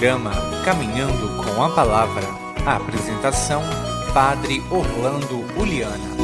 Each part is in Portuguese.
programa Caminhando com a Palavra. A apresentação: Padre Orlando Uliana.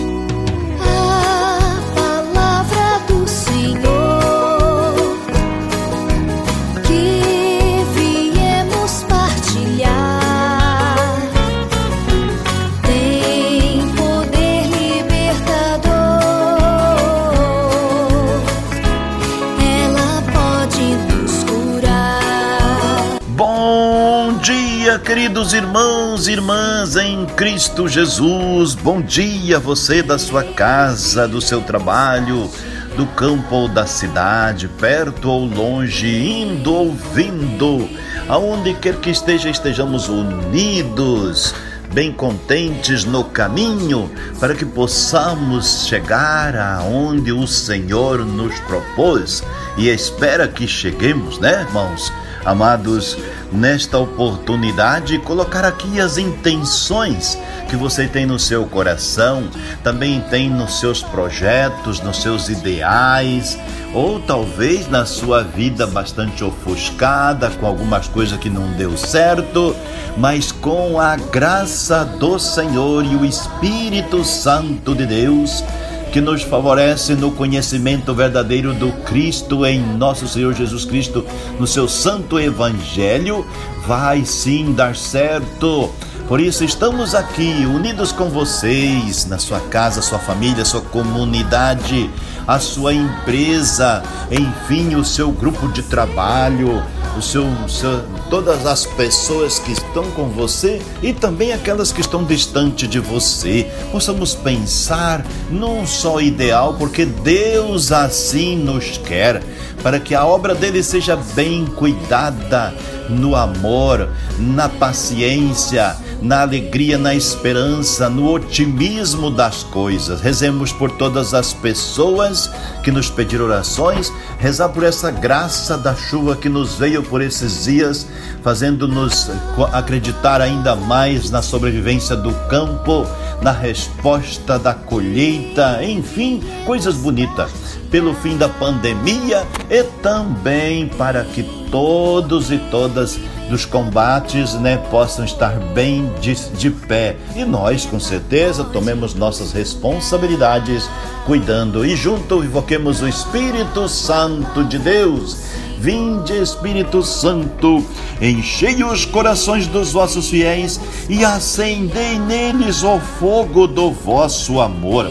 Queridos irmãos e irmãs em Cristo Jesus. Bom dia, você da sua casa, do seu trabalho, do campo ou da cidade, perto ou longe, indo ou vindo, aonde quer que esteja, estejamos unidos, bem contentes no caminho, para que possamos chegar aonde o Senhor nos propôs e espera que cheguemos, né, irmãos? Amados, nesta oportunidade, colocar aqui as intenções que você tem no seu coração, também tem nos seus projetos, nos seus ideais, ou talvez na sua vida bastante ofuscada, com algumas coisas que não deu certo, mas com a graça do Senhor e o Espírito Santo de Deus que nos favorece no conhecimento verdadeiro do Cristo em nosso Senhor Jesus Cristo, no seu santo evangelho, vai sim dar certo. Por isso estamos aqui unidos com vocês, na sua casa, sua família, sua comunidade, a sua empresa, enfim, o seu grupo de trabalho, o seu, o seu, todas as pessoas que estão com você e também aquelas que estão distante de você. Possamos pensar num só ideal, porque Deus assim nos quer, para que a obra dele seja bem cuidada no amor, na paciência, na alegria, na esperança, no otimismo das coisas. Rezemos por todas as pessoas que nos pediram orações, rezar por essa graça da chuva que nos veio por esses dias, fazendo-nos acreditar ainda mais na sobrevivência do campo, na resposta da colheita, enfim, coisas bonitas. Pelo fim da pandemia e também para que todos e todas dos combates né, possam estar bem de, de pé. E nós, com certeza, tomemos nossas responsabilidades cuidando e junto invoquemos o Espírito Santo de Deus. Vinde, Espírito Santo, enchei os corações dos vossos fiéis e acendei neles o fogo do vosso amor.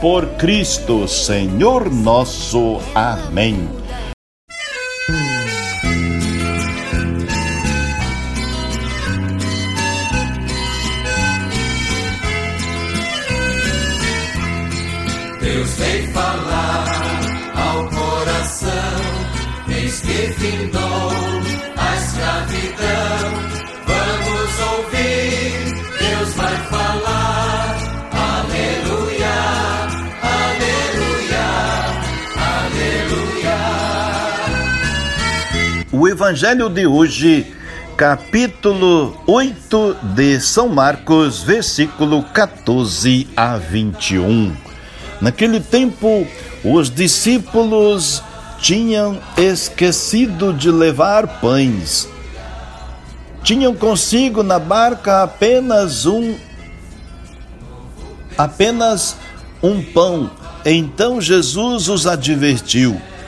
por Cristo, Senhor nosso. Amém. Deus vem falar ao coração, eis que Evangelho de hoje, capítulo 8 de São Marcos, versículo 14 a 21. Naquele tempo, os discípulos tinham esquecido de levar pães. Tinham consigo na barca apenas um apenas um pão. Então Jesus os advertiu: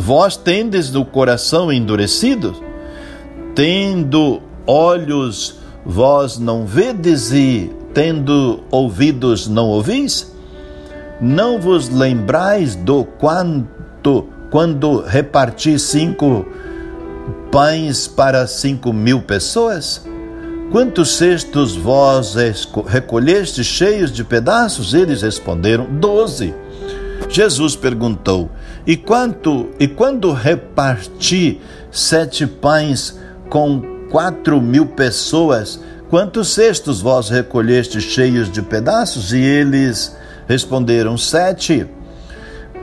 Vós tendes o coração endurecido? Tendo olhos, vós não vedes, e tendo ouvidos não ouvis? Não vos lembrais do quanto quando reparti cinco pães para cinco mil pessoas? Quantos cestos vós recolheste cheios de pedaços? Eles responderam: Doze. Jesus perguntou: E quanto e quando reparti sete pães com quatro mil pessoas, quantos cestos vós recolheste cheios de pedaços? E eles responderam: Sete.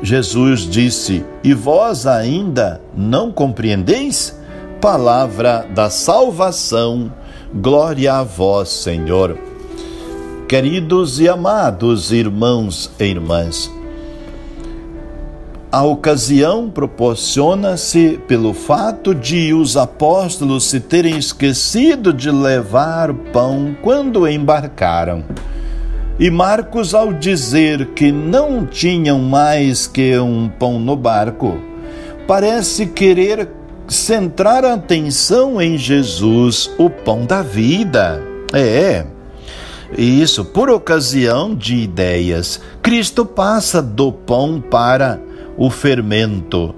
Jesus disse: E vós ainda não compreendeis? Palavra da salvação, glória a vós, Senhor. Queridos e amados irmãos e irmãs, a ocasião proporciona-se pelo fato de os apóstolos se terem esquecido de levar pão quando embarcaram. E Marcos, ao dizer que não tinham mais que um pão no barco, parece querer centrar a atenção em Jesus, o pão da vida. É. Isso, por ocasião de ideias, Cristo passa do pão para o fermento.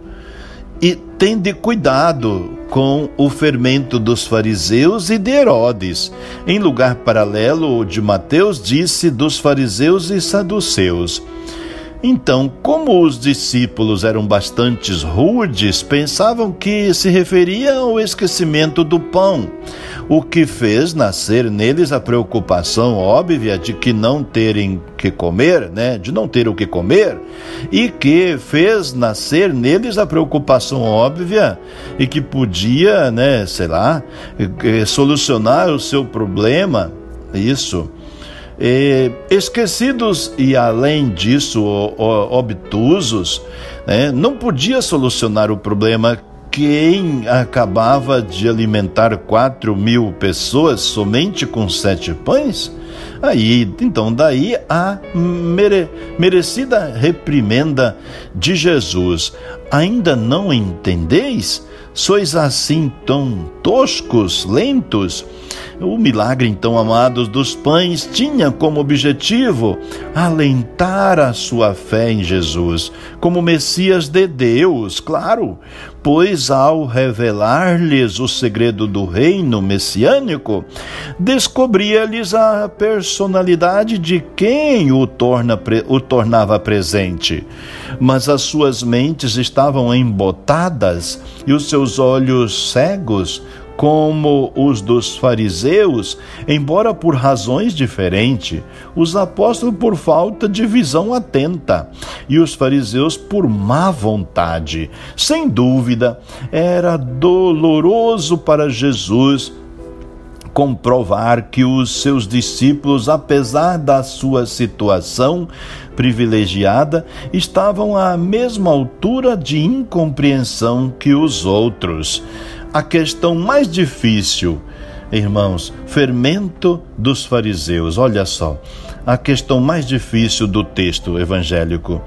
E tende cuidado com o fermento dos fariseus e de Herodes. Em lugar paralelo, o de Mateus disse dos fariseus e saduceus. Então, como os discípulos eram bastante rudes, pensavam que se referia ao esquecimento do pão, o que fez nascer neles a preocupação óbvia de que não terem que comer, né, de não ter o que comer, e que fez nascer neles a preocupação óbvia e que podia, né, sei lá, eh, solucionar o seu problema, isso e, esquecidos e, além disso, obtusos, né, não podia solucionar o problema quem acabava de alimentar quatro mil pessoas somente com sete pães? Aí, então, daí a mere, merecida reprimenda de Jesus. Ainda não entendeis? Sois assim tão toscos, lentos? O milagre, então, amados, dos pães tinha como objetivo alentar a sua fé em Jesus, como Messias de Deus, claro, pois ao revelar-lhes o segredo do reino messiânico, descobria-lhes a personalidade de quem o, torna, o tornava presente. Mas as suas mentes estavam embotadas e os seus olhos cegos como os dos fariseus, embora por razões diferentes, os apóstolos por falta de visão atenta e os fariseus por má vontade. Sem dúvida, era doloroso para Jesus comprovar que os seus discípulos, apesar da sua situação privilegiada, estavam à mesma altura de incompreensão que os outros a questão mais difícil, irmãos, fermento dos fariseus. Olha só, a questão mais difícil do texto evangélico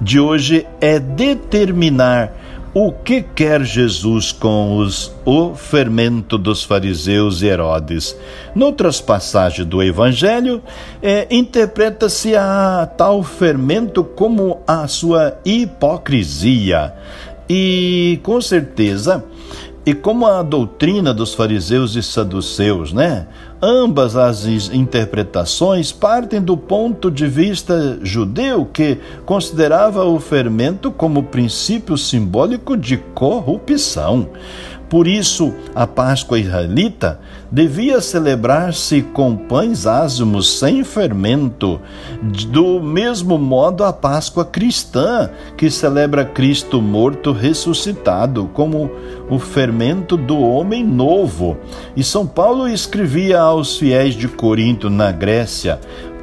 de hoje é determinar o que quer Jesus com os, o fermento dos fariseus e Herodes? Noutras passagens do Evangelho, é, interpreta-se a tal fermento como a sua hipocrisia. E com certeza e como a doutrina dos fariseus e saduceus, né? Ambas as interpretações partem do ponto de vista judeu, que considerava o fermento como princípio simbólico de corrupção. Por isso, a Páscoa israelita devia celebrar-se com pães ázimos sem fermento, do mesmo modo a Páscoa cristã, que celebra Cristo morto ressuscitado como o fermento do homem novo. E São Paulo escrevia aos fiéis de Corinto, na Grécia: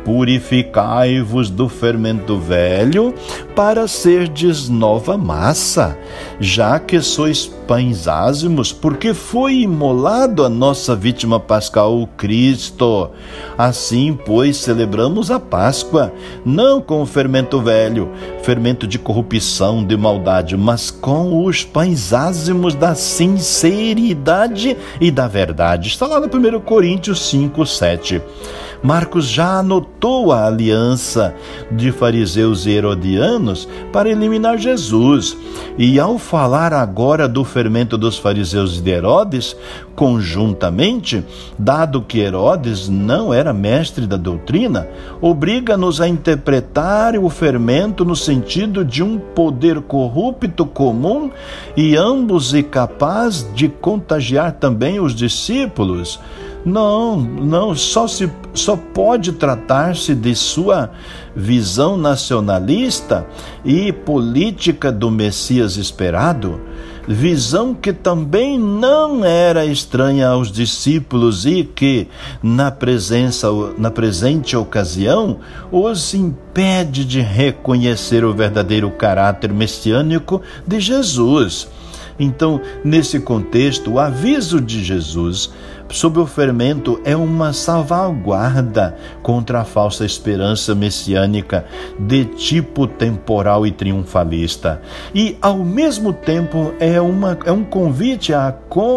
purificai-vos do fermento velho, para serdes nova massa, já que sois pães ázimos, porque foi imolado a nossa vítima pascal, o Cristo. Assim, pois, celebramos a Páscoa, não com o fermento velho, fermento de corrupção, de maldade, mas com os pães ázimos da sinceridade e da verdade. Está lá no 1 Coríntios 5, 7. Marcos já anotou a aliança de fariseus e herodianos para eliminar Jesus. E ao falar agora do fermento dos fariseus e de Herodes, conjuntamente, dado que Herodes não era mestre da doutrina, obriga-nos a interpretar o fermento no sentido de um poder corrupto comum e ambos e capaz de contagiar também os discípulos. Não, não, só, se, só pode tratar-se de sua visão nacionalista e política do Messias esperado, visão que também não era estranha aos discípulos e que, na, presença, na presente ocasião, os impede de reconhecer o verdadeiro caráter messiânico de Jesus. Então, nesse contexto, o aviso de Jesus sobre o fermento é uma salvaguarda contra a falsa esperança messiânica de tipo temporal e triunfalista. E, ao mesmo tempo, é, uma, é um convite a,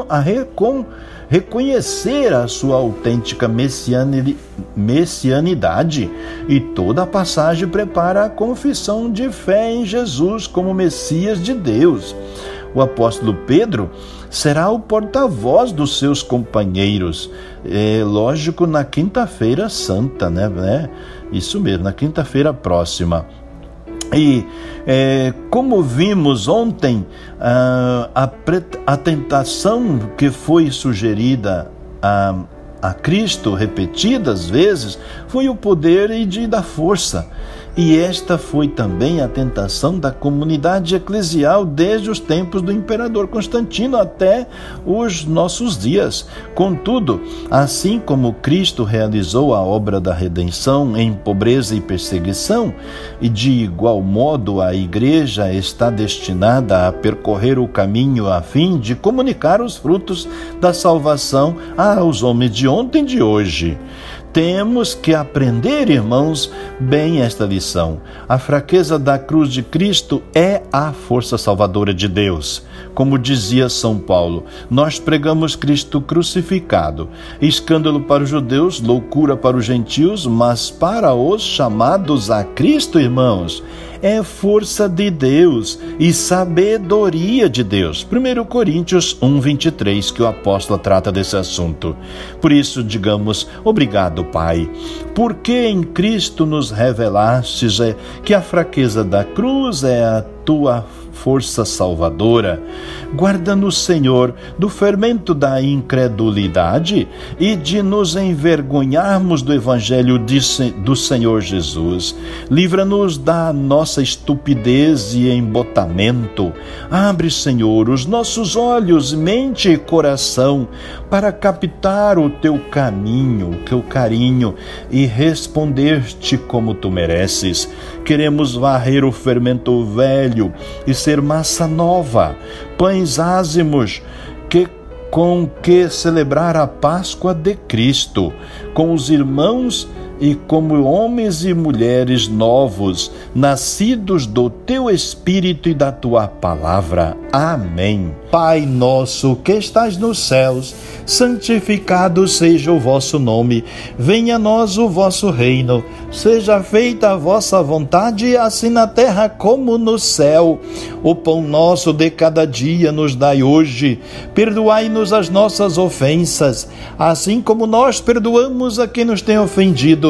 a recon, reconhecer a sua autêntica messianidade. E toda a passagem prepara a confissão de fé em Jesus como Messias de Deus o apóstolo Pedro será o porta-voz dos seus companheiros. É, lógico, na quinta-feira santa, né, né? Isso mesmo, na quinta-feira próxima. E é, como vimos ontem, a, a, a, tentação que foi sugerida a, a Cristo repetidas vezes foi o poder e de, da força. E esta foi também a tentação da comunidade eclesial desde os tempos do imperador Constantino até os nossos dias. Contudo, assim como Cristo realizou a obra da redenção em pobreza e perseguição, e de igual modo a Igreja está destinada a percorrer o caminho a fim de comunicar os frutos da salvação aos homens de ontem e de hoje. Temos que aprender, irmãos, bem esta lição. A fraqueza da cruz de Cristo é a força salvadora de Deus. Como dizia São Paulo, nós pregamos Cristo crucificado, escândalo para os judeus, loucura para os gentios, mas para os chamados a Cristo, irmãos, é força de Deus e sabedoria de Deus. 1 Coríntios 1:23 que o apóstolo trata desse assunto. Por isso, digamos, obrigado, Pai, porque em Cristo nos revelastes é que a fraqueza da cruz é a tua força salvadora. Guarda-nos, Senhor, do fermento da incredulidade e de nos envergonharmos do Evangelho do Senhor Jesus. Livra-nos da nossa estupidez e embotamento. Abre, Senhor, os nossos olhos, mente e coração para captar o teu caminho, o teu carinho e responder-te como tu mereces. Queremos varrer o fermento velho e ser massa nova, pães ázimos que com que celebrar a Páscoa de Cristo, com os irmãos e como homens e mulheres novos, nascidos do teu Espírito e da tua palavra. Amém. Pai nosso que estás nos céus, santificado seja o vosso nome. Venha a nós o vosso reino. Seja feita a vossa vontade, assim na terra como no céu. O pão nosso de cada dia nos dai hoje. Perdoai-nos as nossas ofensas, assim como nós perdoamos a quem nos tem ofendido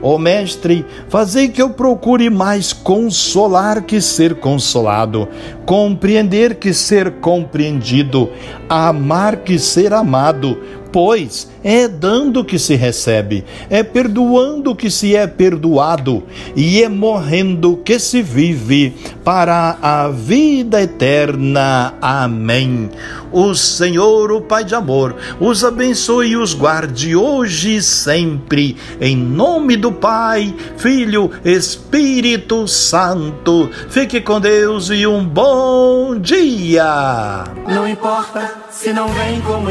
Ó oh, Mestre, fazei que eu procure mais consolar que ser consolado, compreender que ser compreendido, amar que ser amado, pois é dando que se recebe, é perdoando que se é perdoado, e é morrendo que se vive para a vida eterna. Amém. O Senhor, o Pai de amor, os abençoe e os guarde hoje e sempre, em nome do Pai, Filho, Espírito Santo. Fique com Deus e um bom dia. Não importa se não vem como